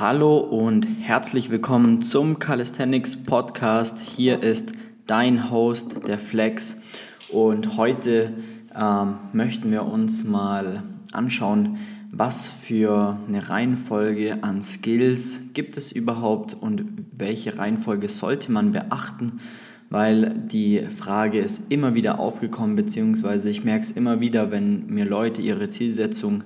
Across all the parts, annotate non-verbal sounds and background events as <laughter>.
Hallo und herzlich willkommen zum Calisthenics Podcast. Hier ist dein Host, der Flex. Und heute ähm, möchten wir uns mal anschauen, was für eine Reihenfolge an Skills gibt es überhaupt und welche Reihenfolge sollte man beachten, weil die Frage ist immer wieder aufgekommen, beziehungsweise ich merke es immer wieder, wenn mir Leute ihre Zielsetzung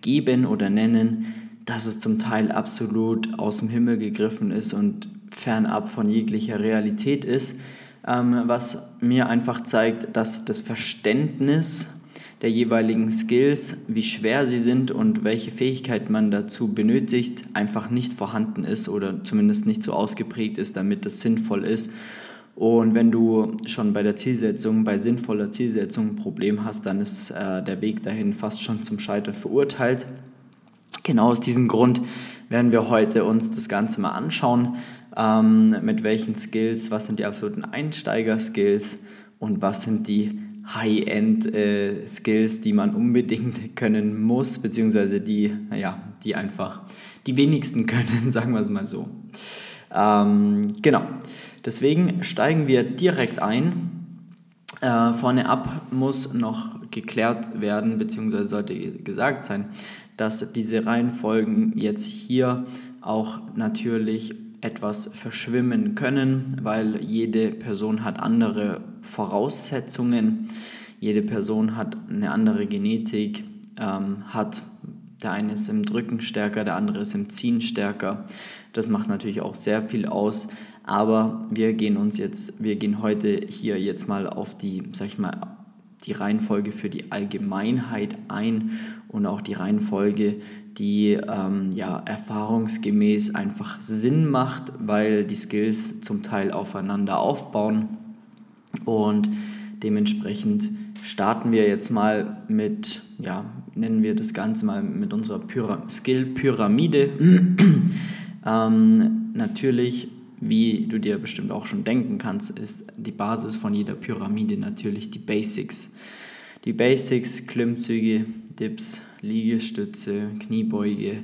geben oder nennen, dass es zum Teil absolut aus dem Himmel gegriffen ist und fernab von jeglicher Realität ist, ähm, was mir einfach zeigt, dass das Verständnis der jeweiligen Skills, wie schwer sie sind und welche Fähigkeit man dazu benötigt, einfach nicht vorhanden ist oder zumindest nicht so ausgeprägt ist, damit das sinnvoll ist. Und wenn du schon bei der Zielsetzung, bei sinnvoller Zielsetzung ein Problem hast, dann ist äh, der Weg dahin fast schon zum Scheitern verurteilt. Genau aus diesem Grund werden wir heute uns das Ganze mal anschauen, ähm, mit welchen Skills, was sind die absoluten Einsteiger-Skills und was sind die High-End-Skills, äh, die man unbedingt <laughs> können muss, beziehungsweise die, naja, die einfach die wenigsten <laughs> können, sagen wir es mal so. Ähm, genau, deswegen steigen wir direkt ein. Äh, vorne ab muss noch geklärt werden, beziehungsweise sollte gesagt sein, dass diese Reihenfolgen jetzt hier auch natürlich etwas verschwimmen können, weil jede Person hat andere Voraussetzungen, jede Person hat eine andere Genetik, ähm, hat der eine ist im Drücken stärker, der andere ist im Ziehen stärker. Das macht natürlich auch sehr viel aus. Aber wir gehen uns jetzt, wir gehen heute hier jetzt mal auf die, sag ich mal, die Reihenfolge für die Allgemeinheit ein und auch die Reihenfolge, die ähm, ja, erfahrungsgemäß einfach Sinn macht, weil die Skills zum Teil aufeinander aufbauen. Und dementsprechend starten wir jetzt mal mit, ja, nennen wir das Ganze mal mit unserer Skill-Pyramide. <clears throat> ähm, natürlich wie du dir bestimmt auch schon denken kannst, ist die Basis von jeder Pyramide natürlich die Basics. Die Basics, Klimmzüge, Dips, Liegestütze, Kniebeuge,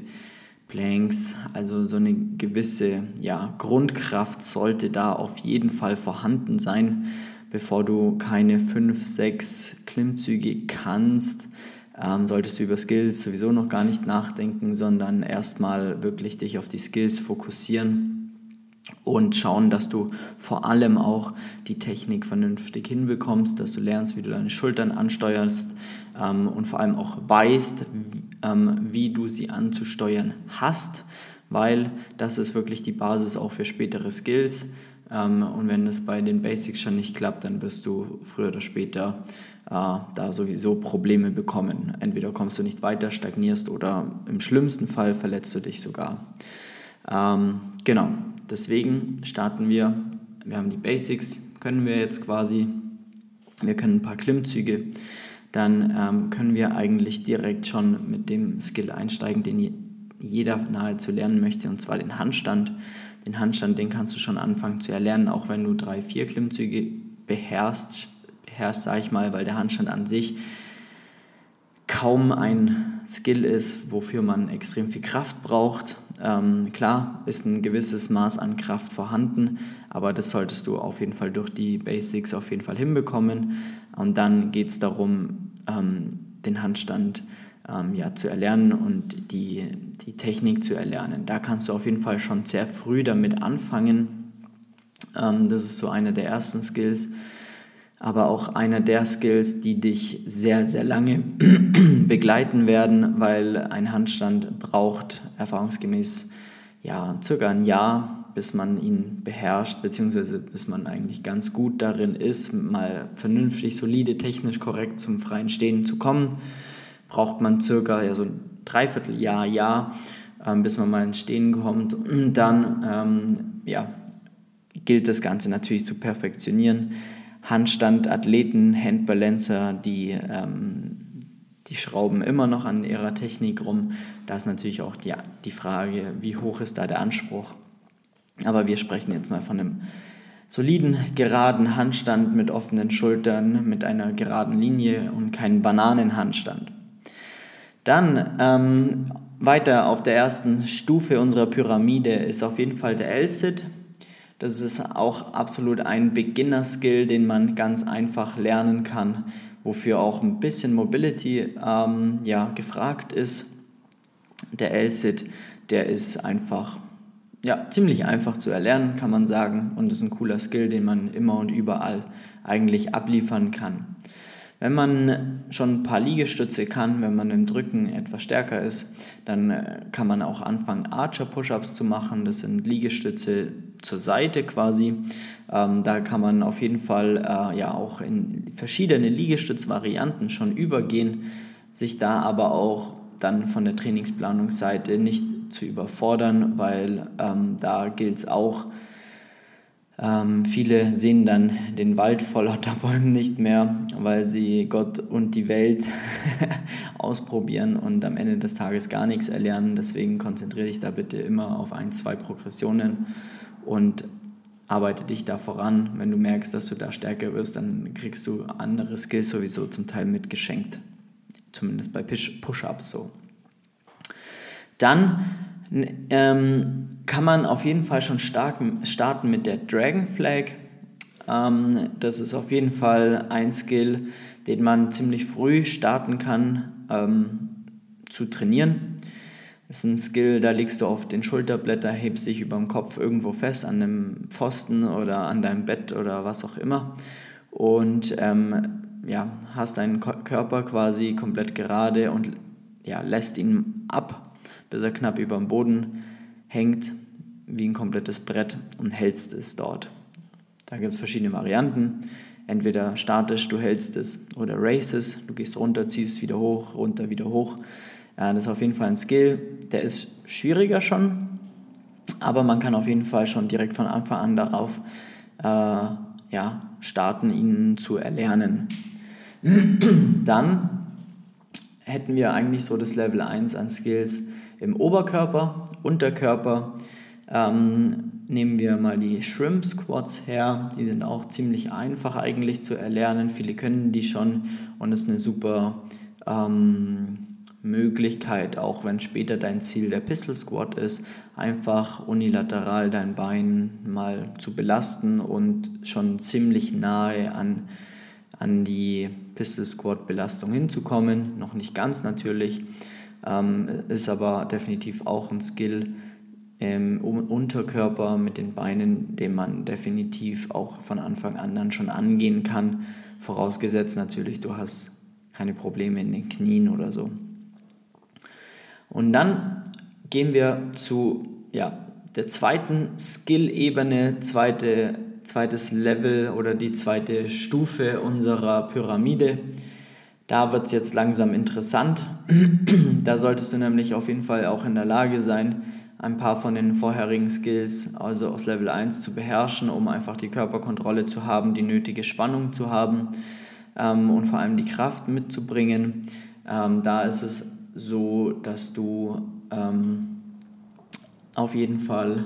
Planks, also so eine gewisse ja, Grundkraft sollte da auf jeden Fall vorhanden sein, bevor du keine 5, 6 Klimmzüge kannst. Ähm, solltest du über Skills sowieso noch gar nicht nachdenken, sondern erstmal wirklich dich auf die Skills fokussieren und schauen, dass du vor allem auch die Technik vernünftig hinbekommst, dass du lernst, wie du deine Schultern ansteuerst ähm, und vor allem auch weißt, ähm, wie du sie anzusteuern hast, weil das ist wirklich die Basis auch für spätere Skills. Ähm, und wenn es bei den Basics schon nicht klappt, dann wirst du früher oder später äh, da sowieso Probleme bekommen. Entweder kommst du nicht weiter, stagnierst oder im schlimmsten Fall verletzt du dich sogar. Ähm, genau, deswegen starten wir. Wir haben die Basics, können wir jetzt quasi. Wir können ein paar Klimmzüge. Dann ähm, können wir eigentlich direkt schon mit dem Skill einsteigen, den jeder nahezu lernen möchte, und zwar den Handstand. Den Handstand, den kannst du schon anfangen zu erlernen, auch wenn du drei, vier Klimmzüge beherrschst, beherrschst sage ich mal, weil der Handstand an sich kaum ein Skill ist, wofür man extrem viel Kraft braucht. Ähm, klar ist ein gewisses Maß an Kraft vorhanden, aber das solltest du auf jeden Fall durch die Basics auf jeden Fall hinbekommen. Und dann geht es darum, ähm, den Handstand ähm, ja, zu erlernen und die, die Technik zu erlernen. Da kannst du auf jeden Fall schon sehr früh damit anfangen. Ähm, das ist so einer der ersten Skills aber auch einer der Skills, die dich sehr, sehr lange <clears throat> begleiten werden, weil ein Handstand braucht erfahrungsgemäß ja, circa ein Jahr, bis man ihn beherrscht, beziehungsweise bis man eigentlich ganz gut darin ist, mal vernünftig, solide, technisch korrekt zum freien Stehen zu kommen. Braucht man circa ja, so ein Dreivierteljahr, Jahr, ähm, bis man mal ins Stehen kommt. Und dann ähm, ja, gilt das Ganze natürlich zu perfektionieren. Handstand-Athleten, Handbalancer, die, ähm, die schrauben immer noch an ihrer Technik rum. Da ist natürlich auch die, die Frage, wie hoch ist da der Anspruch. Aber wir sprechen jetzt mal von einem soliden, geraden Handstand mit offenen Schultern, mit einer geraden Linie und keinen Bananenhandstand. Dann ähm, weiter auf der ersten Stufe unserer Pyramide ist auf jeden Fall der L-Sit. Das ist auch absolut ein Beginner-Skill, den man ganz einfach lernen kann, wofür auch ein bisschen Mobility ähm, ja, gefragt ist. Der L-Sit, der ist einfach ja, ziemlich einfach zu erlernen, kann man sagen, und ist ein cooler Skill, den man immer und überall eigentlich abliefern kann. Wenn man schon ein paar Liegestütze kann, wenn man im Drücken etwas stärker ist, dann äh, kann man auch anfangen, Archer-Push-Ups zu machen. Das sind Liegestütze zur Seite quasi. Ähm, da kann man auf jeden Fall äh, ja auch in verschiedene Liegestützvarianten schon übergehen, sich da aber auch dann von der Trainingsplanungsseite nicht zu überfordern, weil ähm, da gilt es auch, ähm, viele sehen dann den Wald vor lauter <laughs> Bäumen nicht mehr, weil sie Gott und die Welt <laughs> ausprobieren und am Ende des Tages gar nichts erlernen. Deswegen konzentriere dich da bitte immer auf ein, zwei Progressionen und arbeite dich da voran. Wenn du merkst, dass du da stärker wirst, dann kriegst du andere Skills sowieso zum Teil mitgeschenkt. Zumindest bei Push-Ups so. Dann ähm, kann man auf jeden Fall schon starten, starten mit der Dragon Flag. Ähm, das ist auf jeden Fall ein Skill, den man ziemlich früh starten kann ähm, zu trainieren. Das ist ein Skill, da legst du auf den Schulterblätter, hebst dich über dem Kopf irgendwo fest, an einem Pfosten oder an deinem Bett oder was auch immer. Und ähm, ja, hast deinen Körper quasi komplett gerade und ja, lässt ihn ab, bis er knapp über dem Boden hängt wie ein komplettes Brett und hältst es dort. Da gibt es verschiedene Varianten. Entweder statisch, du hältst es, oder races, du gehst runter, ziehst wieder hoch, runter, wieder hoch. Das ist auf jeden Fall ein Skill, der ist schwieriger schon, aber man kann auf jeden Fall schon direkt von Anfang an darauf äh, ja, starten, ihn zu erlernen. <clears throat> Dann hätten wir eigentlich so das Level 1 an Skills im Oberkörper, Unterkörper. Ähm, nehmen wir mal die Shrimp Squats her. Die sind auch ziemlich einfach eigentlich zu erlernen. Viele können die schon und ist eine super ähm, Möglichkeit, auch wenn später dein Ziel der Pistol Squat ist, einfach unilateral dein Bein mal zu belasten und schon ziemlich nahe an, an die Pistol Squat Belastung hinzukommen. Noch nicht ganz natürlich ähm, ist aber definitiv auch ein Skill im Unterkörper mit den Beinen, den man definitiv auch von Anfang an dann schon angehen kann, vorausgesetzt natürlich, du hast keine Probleme in den Knien oder so. Und dann gehen wir zu ja, der zweiten Skill-Ebene, zweite, zweites Level oder die zweite Stufe unserer Pyramide. Da wird es jetzt langsam interessant. <clears throat> da solltest du nämlich auf jeden Fall auch in der Lage sein, ein paar von den vorherigen Skills, also aus Level 1, zu beherrschen, um einfach die Körperkontrolle zu haben, die nötige Spannung zu haben ähm, und vor allem die Kraft mitzubringen. Ähm, da ist es so, dass du ähm, auf jeden Fall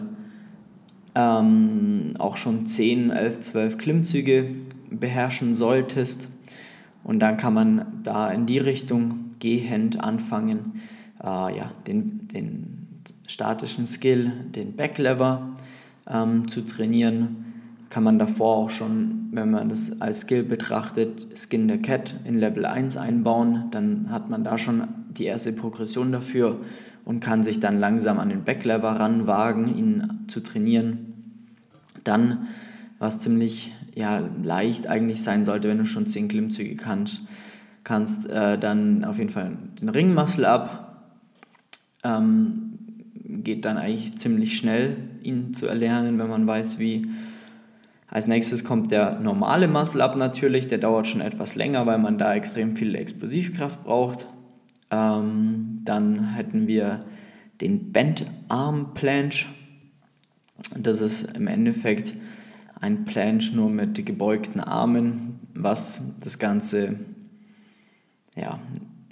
ähm, auch schon 10, 11, 12 Klimmzüge beherrschen solltest und dann kann man da in die Richtung gehend anfangen, äh, ja, den, den statischen Skill, den Backlever ähm, zu trainieren. Kann man davor auch schon, wenn man das als Skill betrachtet, Skin the Cat in Level 1 einbauen. Dann hat man da schon die erste Progression dafür und kann sich dann langsam an den Backlever ranwagen, ihn zu trainieren. Dann, was ziemlich ja, leicht eigentlich sein sollte, wenn du schon 10 Klimmzüge kannst, kannst äh, dann auf jeden Fall den Ringmuscle ab. Ähm, geht dann eigentlich ziemlich schnell, ihn zu erlernen, wenn man weiß, wie. Als nächstes kommt der normale Muscle Up natürlich, der dauert schon etwas länger, weil man da extrem viel Explosivkraft braucht. Ähm, dann hätten wir den Bent Arm Planche. Das ist im Endeffekt ein Planche nur mit gebeugten Armen, was das Ganze ja,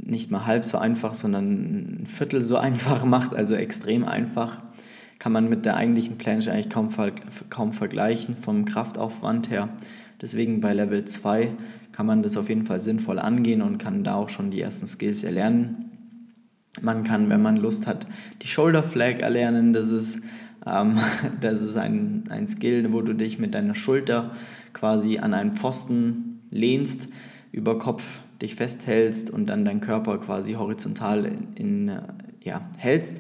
nicht mal halb so einfach, sondern ein Viertel so <laughs> einfach macht, also extrem einfach. Kann man mit der eigentlichen Planche eigentlich kaum, kaum vergleichen vom Kraftaufwand her. Deswegen bei Level 2 kann man das auf jeden Fall sinnvoll angehen und kann da auch schon die ersten Skills erlernen. Man kann, wenn man Lust hat, die Shoulder Flag erlernen. Das ist, <laughs> das ist ein, ein Skill, wo du dich mit deiner Schulter quasi an einen Pfosten lehnst, über Kopf dich festhältst und dann deinen Körper quasi horizontal in, in ja, hältst.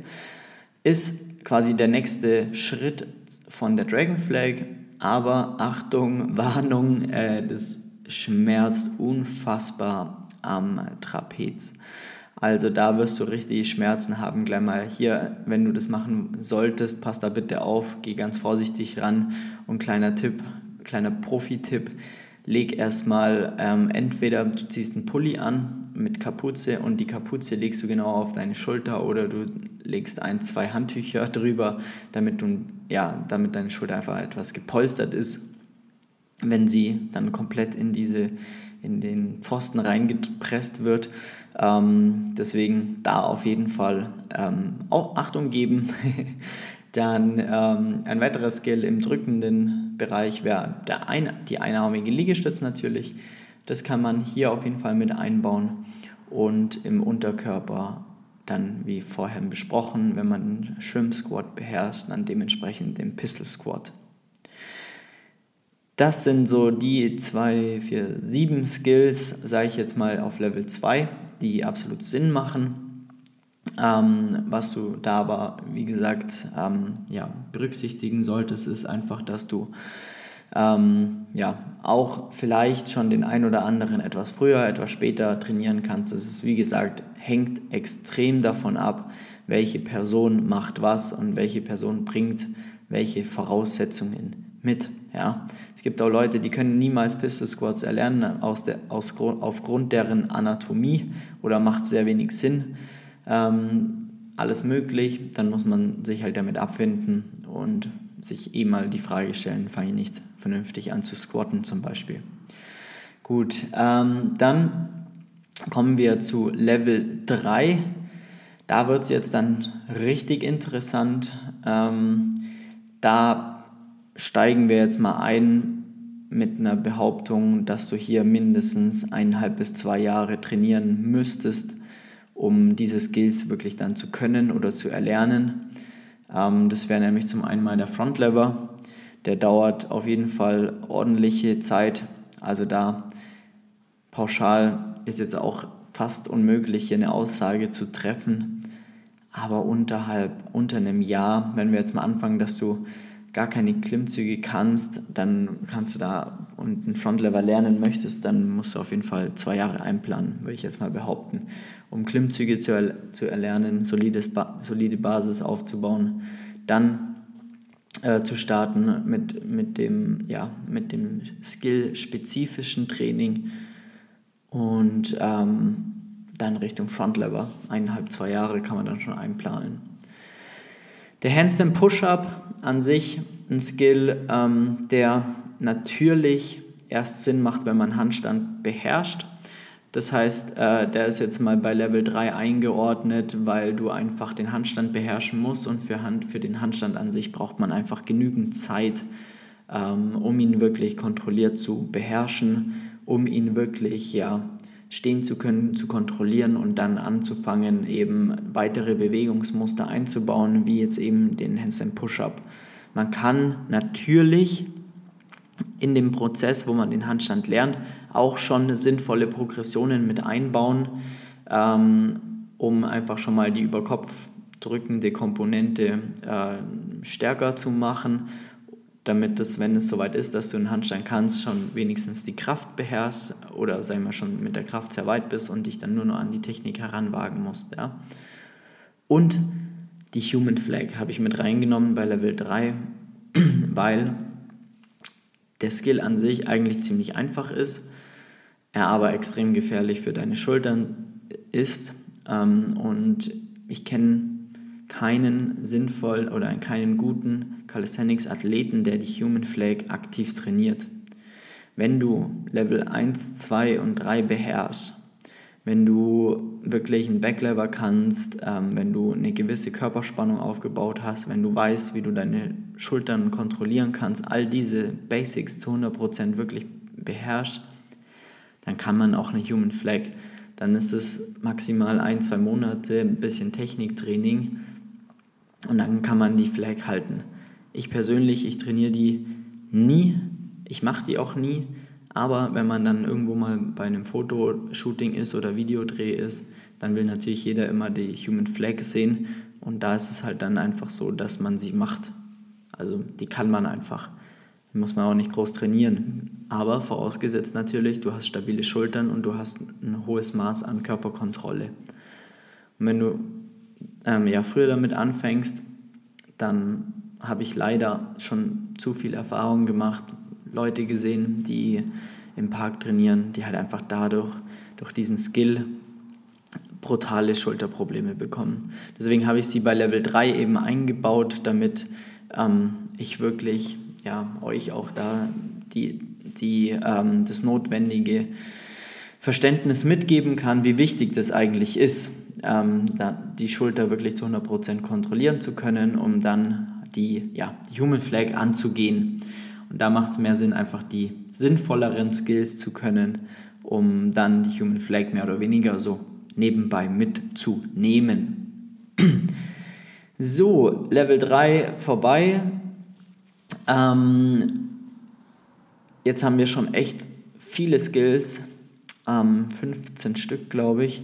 Ist quasi der nächste Schritt von der Dragon Flag. Aber Achtung, <laughs> Warnung, äh, das schmerzt unfassbar am Trapez. Also da wirst du richtig Schmerzen haben. Gleich mal hier, wenn du das machen solltest, pass da bitte auf, geh ganz vorsichtig ran. Und kleiner Tipp, kleiner Profi-Tipp, leg erstmal ähm, entweder du ziehst einen Pulli an mit Kapuze und die Kapuze legst du genau auf deine Schulter oder du legst ein, zwei Handtücher <laughs> drüber, damit, du, ja, damit deine Schulter einfach etwas gepolstert ist, wenn sie dann komplett in diese in den Pfosten reingepresst wird. Ähm, deswegen da auf jeden Fall ähm, auch Achtung geben. <laughs> Dann ähm, ein weiterer Skill im drückenden Bereich wäre ein, die einarmige Liegestütz natürlich. Das kann man hier auf jeden Fall mit einbauen. Und im Unterkörper dann, wie vorher besprochen, wenn man den Shrimp Squat beherrscht, dann dementsprechend den Pistol Squat. Das sind so die zwei, vier, sieben Skills, sage ich jetzt mal auf Level 2, die absolut Sinn machen. Ähm, was du da aber, wie gesagt, ähm, ja, berücksichtigen solltest, ist einfach, dass du ähm, ja, auch vielleicht schon den ein oder anderen etwas früher, etwas später trainieren kannst. Das ist, wie gesagt, hängt extrem davon ab, welche Person macht was und welche Person bringt welche Voraussetzungen mit. Ja. Es gibt auch Leute, die können niemals Pistol Squats erlernen aus der, aus, aufgrund deren Anatomie oder macht sehr wenig Sinn. Ähm, alles möglich, dann muss man sich halt damit abfinden und sich eh mal die Frage stellen, fange ich nicht vernünftig an zu squatten zum Beispiel. Gut, ähm, dann kommen wir zu Level 3. Da wird es jetzt dann richtig interessant. Ähm, da steigen wir jetzt mal ein mit einer Behauptung, dass du hier mindestens eineinhalb bis zwei Jahre trainieren müsstest, um diese Skills wirklich dann zu können oder zu erlernen. Ähm, das wäre nämlich zum einen mal der Frontlever. Der dauert auf jeden Fall ordentliche Zeit. Also da pauschal ist jetzt auch fast unmöglich, hier eine Aussage zu treffen. Aber unterhalb, unter einem Jahr, wenn wir jetzt mal anfangen, dass du gar keine Klimmzüge kannst, dann kannst du da und einen Frontlever lernen möchtest, dann musst du auf jeden Fall zwei Jahre einplanen, würde ich jetzt mal behaupten, um Klimmzüge zu, er zu erlernen, solides ba solide Basis aufzubauen, dann äh, zu starten mit, mit dem, ja, dem skill-spezifischen Training und ähm, dann Richtung Frontlever. Eineinhalb, zwei Jahre kann man dann schon einplanen. Der Handstand Push-Up an sich ein Skill, ähm, der natürlich erst Sinn macht, wenn man Handstand beherrscht. Das heißt, äh, der ist jetzt mal bei Level 3 eingeordnet, weil du einfach den Handstand beherrschen musst und für, Hand, für den Handstand an sich braucht man einfach genügend Zeit, ähm, um ihn wirklich kontrolliert zu beherrschen, um ihn wirklich ja, stehen zu können, zu kontrollieren und dann anzufangen, eben weitere Bewegungsmuster einzubauen, wie jetzt eben den Handstand Push-Up. Man kann natürlich in dem Prozess, wo man den Handstand lernt, auch schon sinnvolle Progressionen mit einbauen, ähm, um einfach schon mal die über Kopf drückende Komponente äh, stärker zu machen damit das, wenn es soweit ist, dass du einen Handstand kannst, schon wenigstens die Kraft beherrschst oder sag mal schon mit der Kraft sehr weit bist und dich dann nur noch an die Technik heranwagen musst. Ja? Und die Human Flag habe ich mit reingenommen bei Level 3, <clears throat> weil der Skill an sich eigentlich ziemlich einfach ist, er aber extrem gefährlich für deine Schultern ist. Ähm, und ich kenne keinen sinnvoll oder keinen guten Calisthenics-Athleten, der die Human Flag aktiv trainiert. Wenn du Level 1, 2 und 3 beherrschst, wenn du wirklich einen Backlever kannst, ähm, wenn du eine gewisse Körperspannung aufgebaut hast, wenn du weißt, wie du deine Schultern kontrollieren kannst, all diese Basics zu 100% wirklich beherrschst, dann kann man auch eine Human Flag dann ist es maximal ein, zwei Monate, ein bisschen Techniktraining und dann kann man die Flag halten. Ich persönlich, ich trainiere die nie, ich mache die auch nie, aber wenn man dann irgendwo mal bei einem Fotoshooting ist oder Videodreh ist, dann will natürlich jeder immer die Human Flag sehen und da ist es halt dann einfach so, dass man sie macht. Also die kann man einfach. Die muss man auch nicht groß trainieren. Aber vorausgesetzt natürlich, du hast stabile Schultern und du hast ein hohes Maß an Körperkontrolle. Und wenn du ähm, ja, früher damit anfängst, dann habe ich leider schon zu viel Erfahrung gemacht, Leute gesehen, die im Park trainieren, die halt einfach dadurch, durch diesen Skill, brutale Schulterprobleme bekommen. Deswegen habe ich sie bei Level 3 eben eingebaut, damit ähm, ich wirklich ja, euch auch da die, die, ähm, das notwendige Verständnis mitgeben kann, wie wichtig das eigentlich ist, ähm, die Schulter wirklich zu 100% kontrollieren zu können, um dann die, ja, die Human Flag anzugehen. Und da macht es mehr Sinn, einfach die sinnvolleren Skills zu können, um dann die Human Flag mehr oder weniger so nebenbei mitzunehmen. <clears throat> So, Level 3 vorbei. Ähm, jetzt haben wir schon echt viele Skills, ähm, 15 Stück, glaube ich,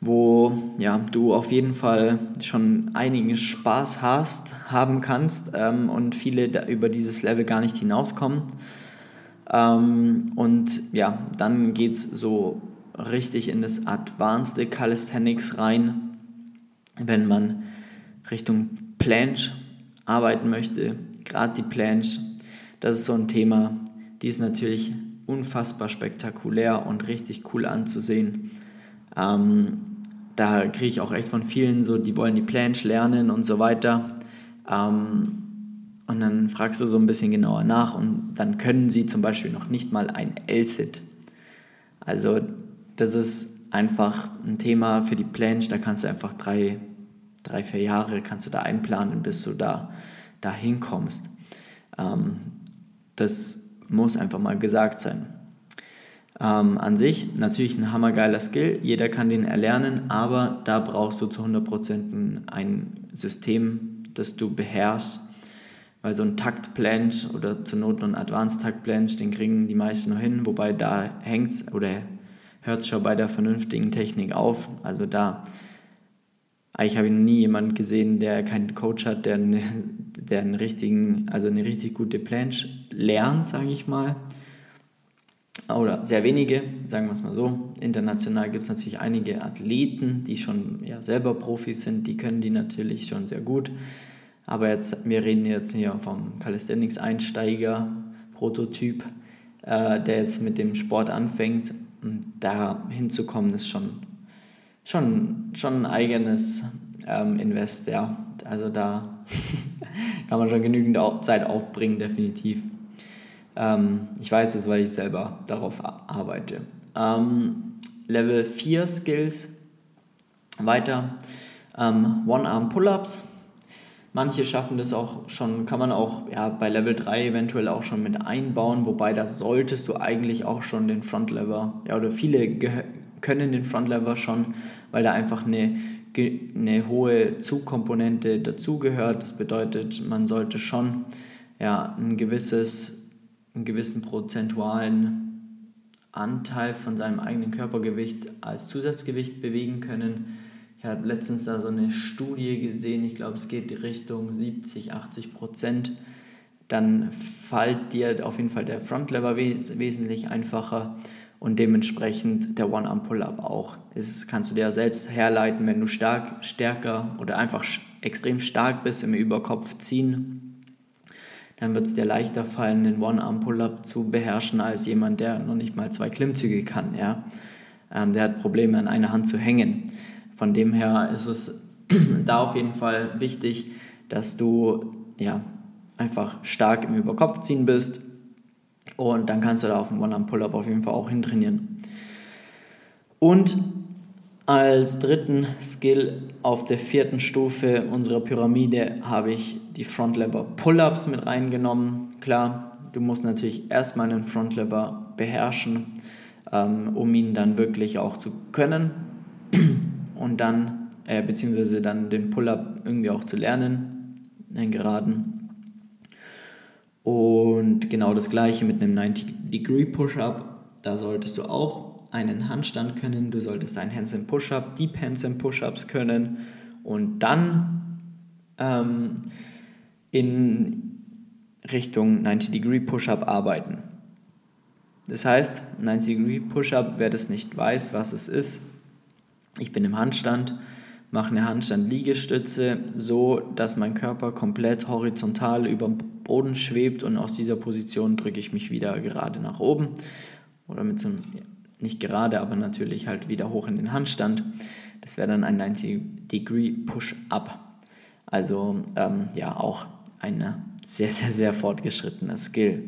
wo ja, du auf jeden Fall schon einigen Spaß hast, haben kannst ähm, und viele über dieses Level gar nicht hinauskommen. Ähm, und ja, dann geht es so richtig in das Advanced Calisthenics rein, wenn man Richtung Planche arbeiten möchte. Gerade die Planche, das ist so ein Thema, die ist natürlich unfassbar spektakulär und richtig cool anzusehen. Ähm, da kriege ich auch echt von vielen so, die wollen die Planche lernen und so weiter. Ähm, und dann fragst du so ein bisschen genauer nach und dann können sie zum Beispiel noch nicht mal ein L-Sit. Also das ist einfach ein Thema für die Planche, da kannst du einfach drei, drei vier Jahre kannst du da einplanen, bis du da, da hinkommst. Ähm, das muss einfach mal gesagt sein. Ähm, an sich natürlich ein hammergeiler Skill, jeder kann den erlernen, aber da brauchst du zu 100% ein System, das du beherrschst, weil so ein Taktplanche oder zur Not noch ein Advanced Taktplanche, den kriegen die meisten noch hin, wobei da hängt oder hört es schon bei der vernünftigen Technik auf. Also da, eigentlich habe ich noch nie jemanden gesehen, der keinen Coach hat, der, der einen richtigen, also eine richtig gute Planche lernt, sage ich mal. Oder sehr wenige, sagen wir es mal so. International gibt es natürlich einige Athleten, die schon ja, selber Profis sind, die können die natürlich schon sehr gut. Aber jetzt, wir reden jetzt hier vom Calisthenics-Einsteiger, Prototyp, äh, der jetzt mit dem Sport anfängt da hinzukommen, ist schon, schon, schon ein eigenes ähm, Invest, ja. Also da <laughs> kann man schon genügend Zeit aufbringen, definitiv. Ähm, ich weiß es, weil ich selber darauf arbeite. Ähm, Level 4 Skills. Weiter. Ähm, One-Arm-Pull-Ups Manche schaffen das auch schon, kann man auch ja, bei Level 3 eventuell auch schon mit einbauen, wobei da solltest du eigentlich auch schon den Frontlever, ja, oder viele können den Frontlever schon, weil da einfach eine, eine hohe Zugkomponente dazugehört. Das bedeutet, man sollte schon ja, ein gewisses, einen gewissen prozentualen Anteil von seinem eigenen Körpergewicht als Zusatzgewicht bewegen können ich habe letztens da so eine Studie gesehen, ich glaube, es geht Richtung 70, 80 Prozent. Dann fällt dir auf jeden Fall der Frontlever wes wesentlich einfacher und dementsprechend der One-Arm-Pull-Up auch. Das kannst du dir selbst herleiten, wenn du stark, stärker oder einfach extrem stark bist im Überkopf ziehen, dann wird es dir leichter fallen, den One-Arm-Pull-Up zu beherrschen, als jemand, der noch nicht mal zwei Klimmzüge kann. Ja? Ähm, der hat Probleme, an einer Hand zu hängen. Von dem her ist es <clears throat> da auf jeden Fall wichtig, dass du ja, einfach stark im Überkopfziehen bist und dann kannst du da auf dem One-Arm-Pull-Up auf jeden Fall auch hintrainieren. Und als dritten Skill auf der vierten Stufe unserer Pyramide habe ich die Front Lever Pull-Ups mit reingenommen. Klar, du musst natürlich erstmal einen Front Lever beherrschen ähm, um ihn dann wirklich auch zu können <clears throat> und dann, äh, beziehungsweise dann den Pull-up irgendwie auch zu lernen, den geraden. Und genau das gleiche mit einem 90-Degree Push-Up. Da solltest du auch einen Handstand können, du solltest einen Handstand Push-Up, Deep Handstand Push-Ups können. Und dann ähm, in Richtung 90-Degree Push-Up arbeiten. Das heißt, 90-Degree Push-Up, wer das nicht weiß, was es ist, ich bin im Handstand, mache eine Handstand-Liegestütze so, dass mein Körper komplett horizontal über dem Boden schwebt und aus dieser Position drücke ich mich wieder gerade nach oben. Oder mit so einem, nicht gerade, aber natürlich halt wieder hoch in den Handstand. Das wäre dann ein 90-Degree Push-Up. Also ähm, ja, auch ein sehr, sehr, sehr fortgeschrittener Skill.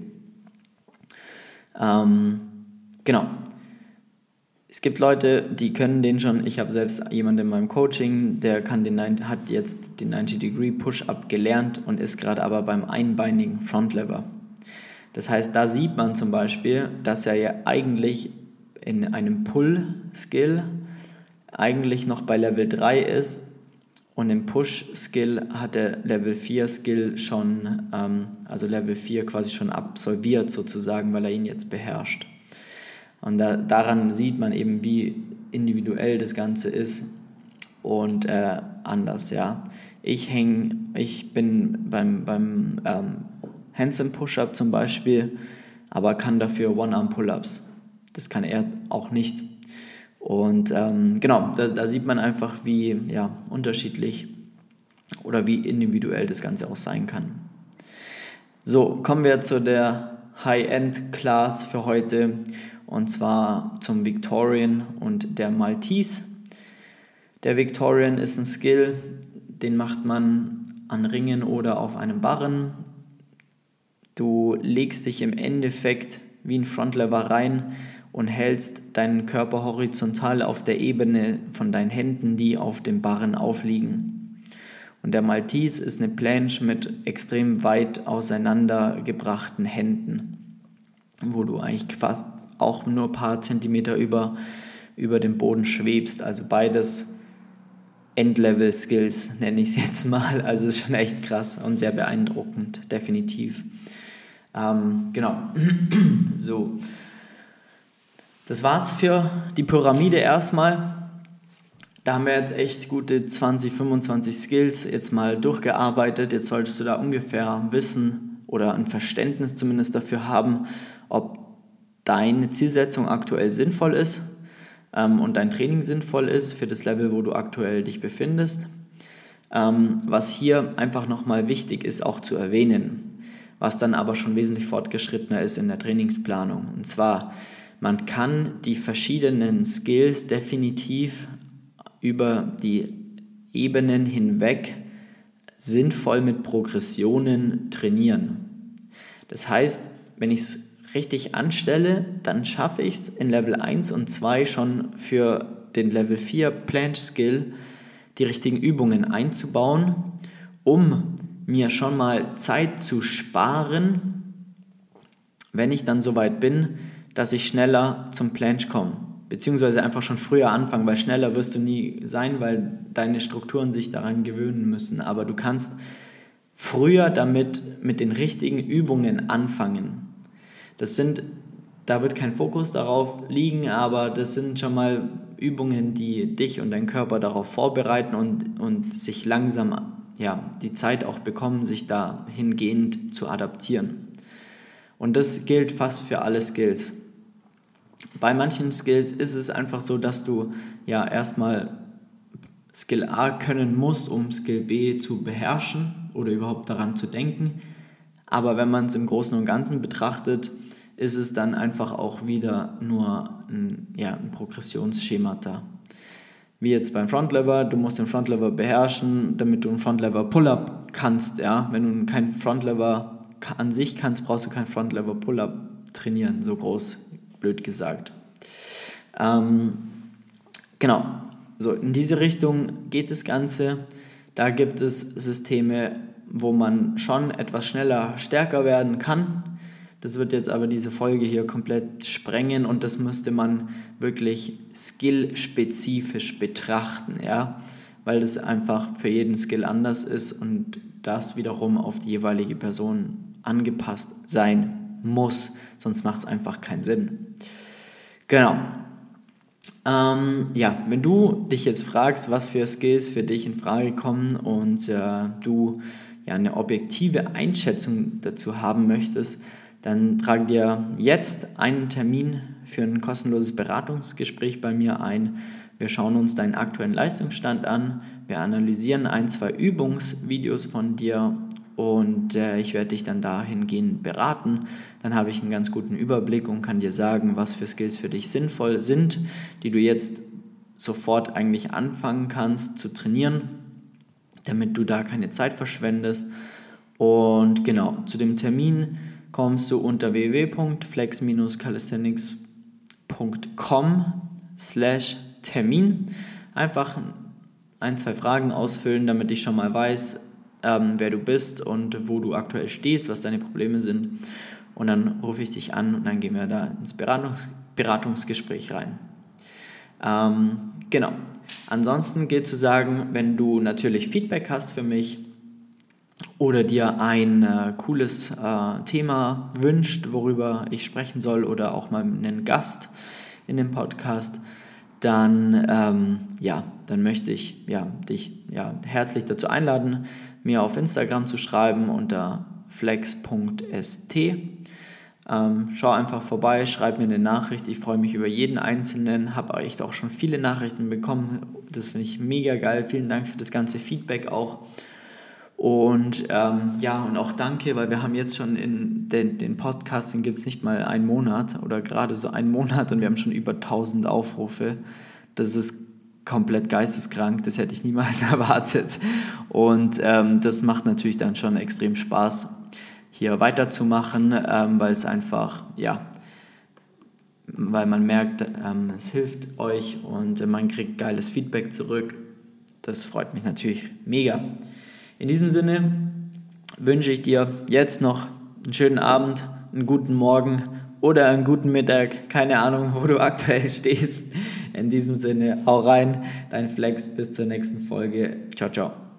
Ähm, genau, es gibt Leute, die können den schon. Ich habe selbst jemanden in meinem Coaching, der kann den, hat jetzt den 90-Degree Push-Up gelernt und ist gerade aber beim einbeinigen Frontlever. Das heißt, da sieht man zum Beispiel, dass er ja eigentlich in einem Pull-Skill eigentlich noch bei Level 3 ist und im Push-Skill hat er Level 4-Skill schon, ähm, also Level 4 quasi schon absolviert sozusagen, weil er ihn jetzt beherrscht. Und da, daran sieht man eben, wie individuell das Ganze ist und äh, anders, ja. Ich häng, ich bin beim, beim ähm, Handsome Push-Up zum Beispiel, aber kann dafür One-Arm-Pull-Ups. Das kann er auch nicht. Und ähm, genau, da, da, sieht man einfach, wie ja, unterschiedlich oder wie individuell das Ganze auch sein kann. So, kommen wir zu der High-End-Class für heute und zwar zum Victorian und der Maltese. Der Victorian ist ein Skill, den macht man an Ringen oder auf einem Barren. Du legst dich im Endeffekt wie ein Frontlever rein und hältst deinen Körper horizontal auf der Ebene von deinen Händen, die auf dem Barren aufliegen. Und der Maltese ist eine Planche mit extrem weit auseinandergebrachten Händen, wo du eigentlich auch nur ein paar Zentimeter über, über dem Boden schwebst. Also beides Endlevel-Skills, nenne ich es jetzt mal. Also ist schon echt krass und sehr beeindruckend, definitiv. Ähm, genau. <clears throat> so. Das war's für die Pyramide erstmal. Da haben wir jetzt echt gute 20, 25 Skills jetzt mal durchgearbeitet. Jetzt solltest du da ungefähr wissen oder ein Verständnis zumindest dafür haben, ob deine Zielsetzung aktuell sinnvoll ist ähm, und dein Training sinnvoll ist für das Level, wo du aktuell dich befindest. Ähm, was hier einfach nochmal wichtig ist, auch zu erwähnen, was dann aber schon wesentlich fortgeschrittener ist in der Trainingsplanung. Und zwar, man kann die verschiedenen Skills definitiv über die Ebenen hinweg sinnvoll mit Progressionen trainieren. Das heißt, wenn ich es richtig anstelle, dann schaffe ich es in Level 1 und 2 schon für den Level 4 Plant Skill die richtigen Übungen einzubauen, um mir schon mal Zeit zu sparen, wenn ich dann soweit bin, dass ich schneller zum Planche komme. Beziehungsweise einfach schon früher anfangen, weil schneller wirst du nie sein, weil deine Strukturen sich daran gewöhnen müssen. Aber du kannst früher damit mit den richtigen Übungen anfangen. Das sind, da wird kein Fokus darauf liegen, aber das sind schon mal Übungen, die dich und deinen Körper darauf vorbereiten und, und sich langsam ja, die Zeit auch bekommen, sich dahingehend zu adaptieren. Und das gilt fast für alle Skills. Bei manchen Skills ist es einfach so, dass du ja erstmal Skill A können musst, um Skill B zu beherrschen oder überhaupt daran zu denken. Aber wenn man es im Großen und Ganzen betrachtet, ist es dann einfach auch wieder nur ein, ja, ein Progressionsschemata. Wie jetzt beim Frontlever, du musst den Frontlever beherrschen, damit du einen Frontlever Pull-Up kannst. Ja? Wenn du keinen Frontlever an sich kannst, brauchst du keinen Frontlever Pull-Up trainieren, so groß, blöd gesagt. Ähm, genau, so in diese Richtung geht das Ganze. Da gibt es Systeme, wo man schon etwas schneller stärker werden kann Das wird jetzt aber diese Folge hier komplett sprengen und das müsste man wirklich skillspezifisch betrachten, ja, weil das einfach für jeden Skill anders ist und das wiederum auf die jeweilige Person angepasst sein muss, sonst macht es einfach keinen Sinn. Genau. Ähm, ja, wenn du dich jetzt fragst, was für Skills für dich in Frage kommen und äh, du ja eine objektive Einschätzung dazu haben möchtest, dann trage dir jetzt einen Termin für ein kostenloses Beratungsgespräch bei mir ein. Wir schauen uns deinen aktuellen Leistungsstand an, wir analysieren ein, zwei Übungsvideos von dir und äh, ich werde dich dann dahingehend beraten. Dann habe ich einen ganz guten Überblick und kann dir sagen, was für Skills für dich sinnvoll sind, die du jetzt sofort eigentlich anfangen kannst zu trainieren, damit du da keine Zeit verschwendest. Und genau, zu dem Termin kommst du unter www.flex-calisthenics.com slash Termin. Einfach ein, zwei Fragen ausfüllen, damit ich schon mal weiß, ähm, wer du bist und wo du aktuell stehst, was deine Probleme sind. Und dann rufe ich dich an und dann gehen wir da ins Beratungs Beratungsgespräch rein. Ähm, genau. Ansonsten gilt zu sagen, wenn du natürlich Feedback hast für mich oder dir ein äh, cooles äh, Thema wünscht, worüber ich sprechen soll oder auch mal einen Gast in dem Podcast, dann, ähm, ja, dann möchte ich ja, dich ja, herzlich dazu einladen, mir auf Instagram zu schreiben unter flex.st. Ähm, schau einfach vorbei, schreib mir eine Nachricht. Ich freue mich über jeden einzelnen. Habe echt auch schon viele Nachrichten bekommen. Das finde ich mega geil. Vielen Dank für das ganze Feedback auch. Und ähm, ja, und auch danke, weil wir haben jetzt schon in den, den Podcast, den gibt es nicht mal einen Monat oder gerade so einen Monat und wir haben schon über 1000 Aufrufe. Das ist komplett geisteskrank, das hätte ich niemals <laughs> erwartet. Und ähm, das macht natürlich dann schon extrem Spaß, hier weiterzumachen, ähm, weil es einfach, ja, weil man merkt, ähm, es hilft euch und man kriegt geiles Feedback zurück. Das freut mich natürlich mega. In diesem Sinne wünsche ich dir jetzt noch einen schönen Abend, einen guten Morgen oder einen guten Mittag. Keine Ahnung, wo du <laughs> aktuell stehst. In diesem Sinne, hau rein, dein Flex, bis zur nächsten Folge. Ciao, ciao.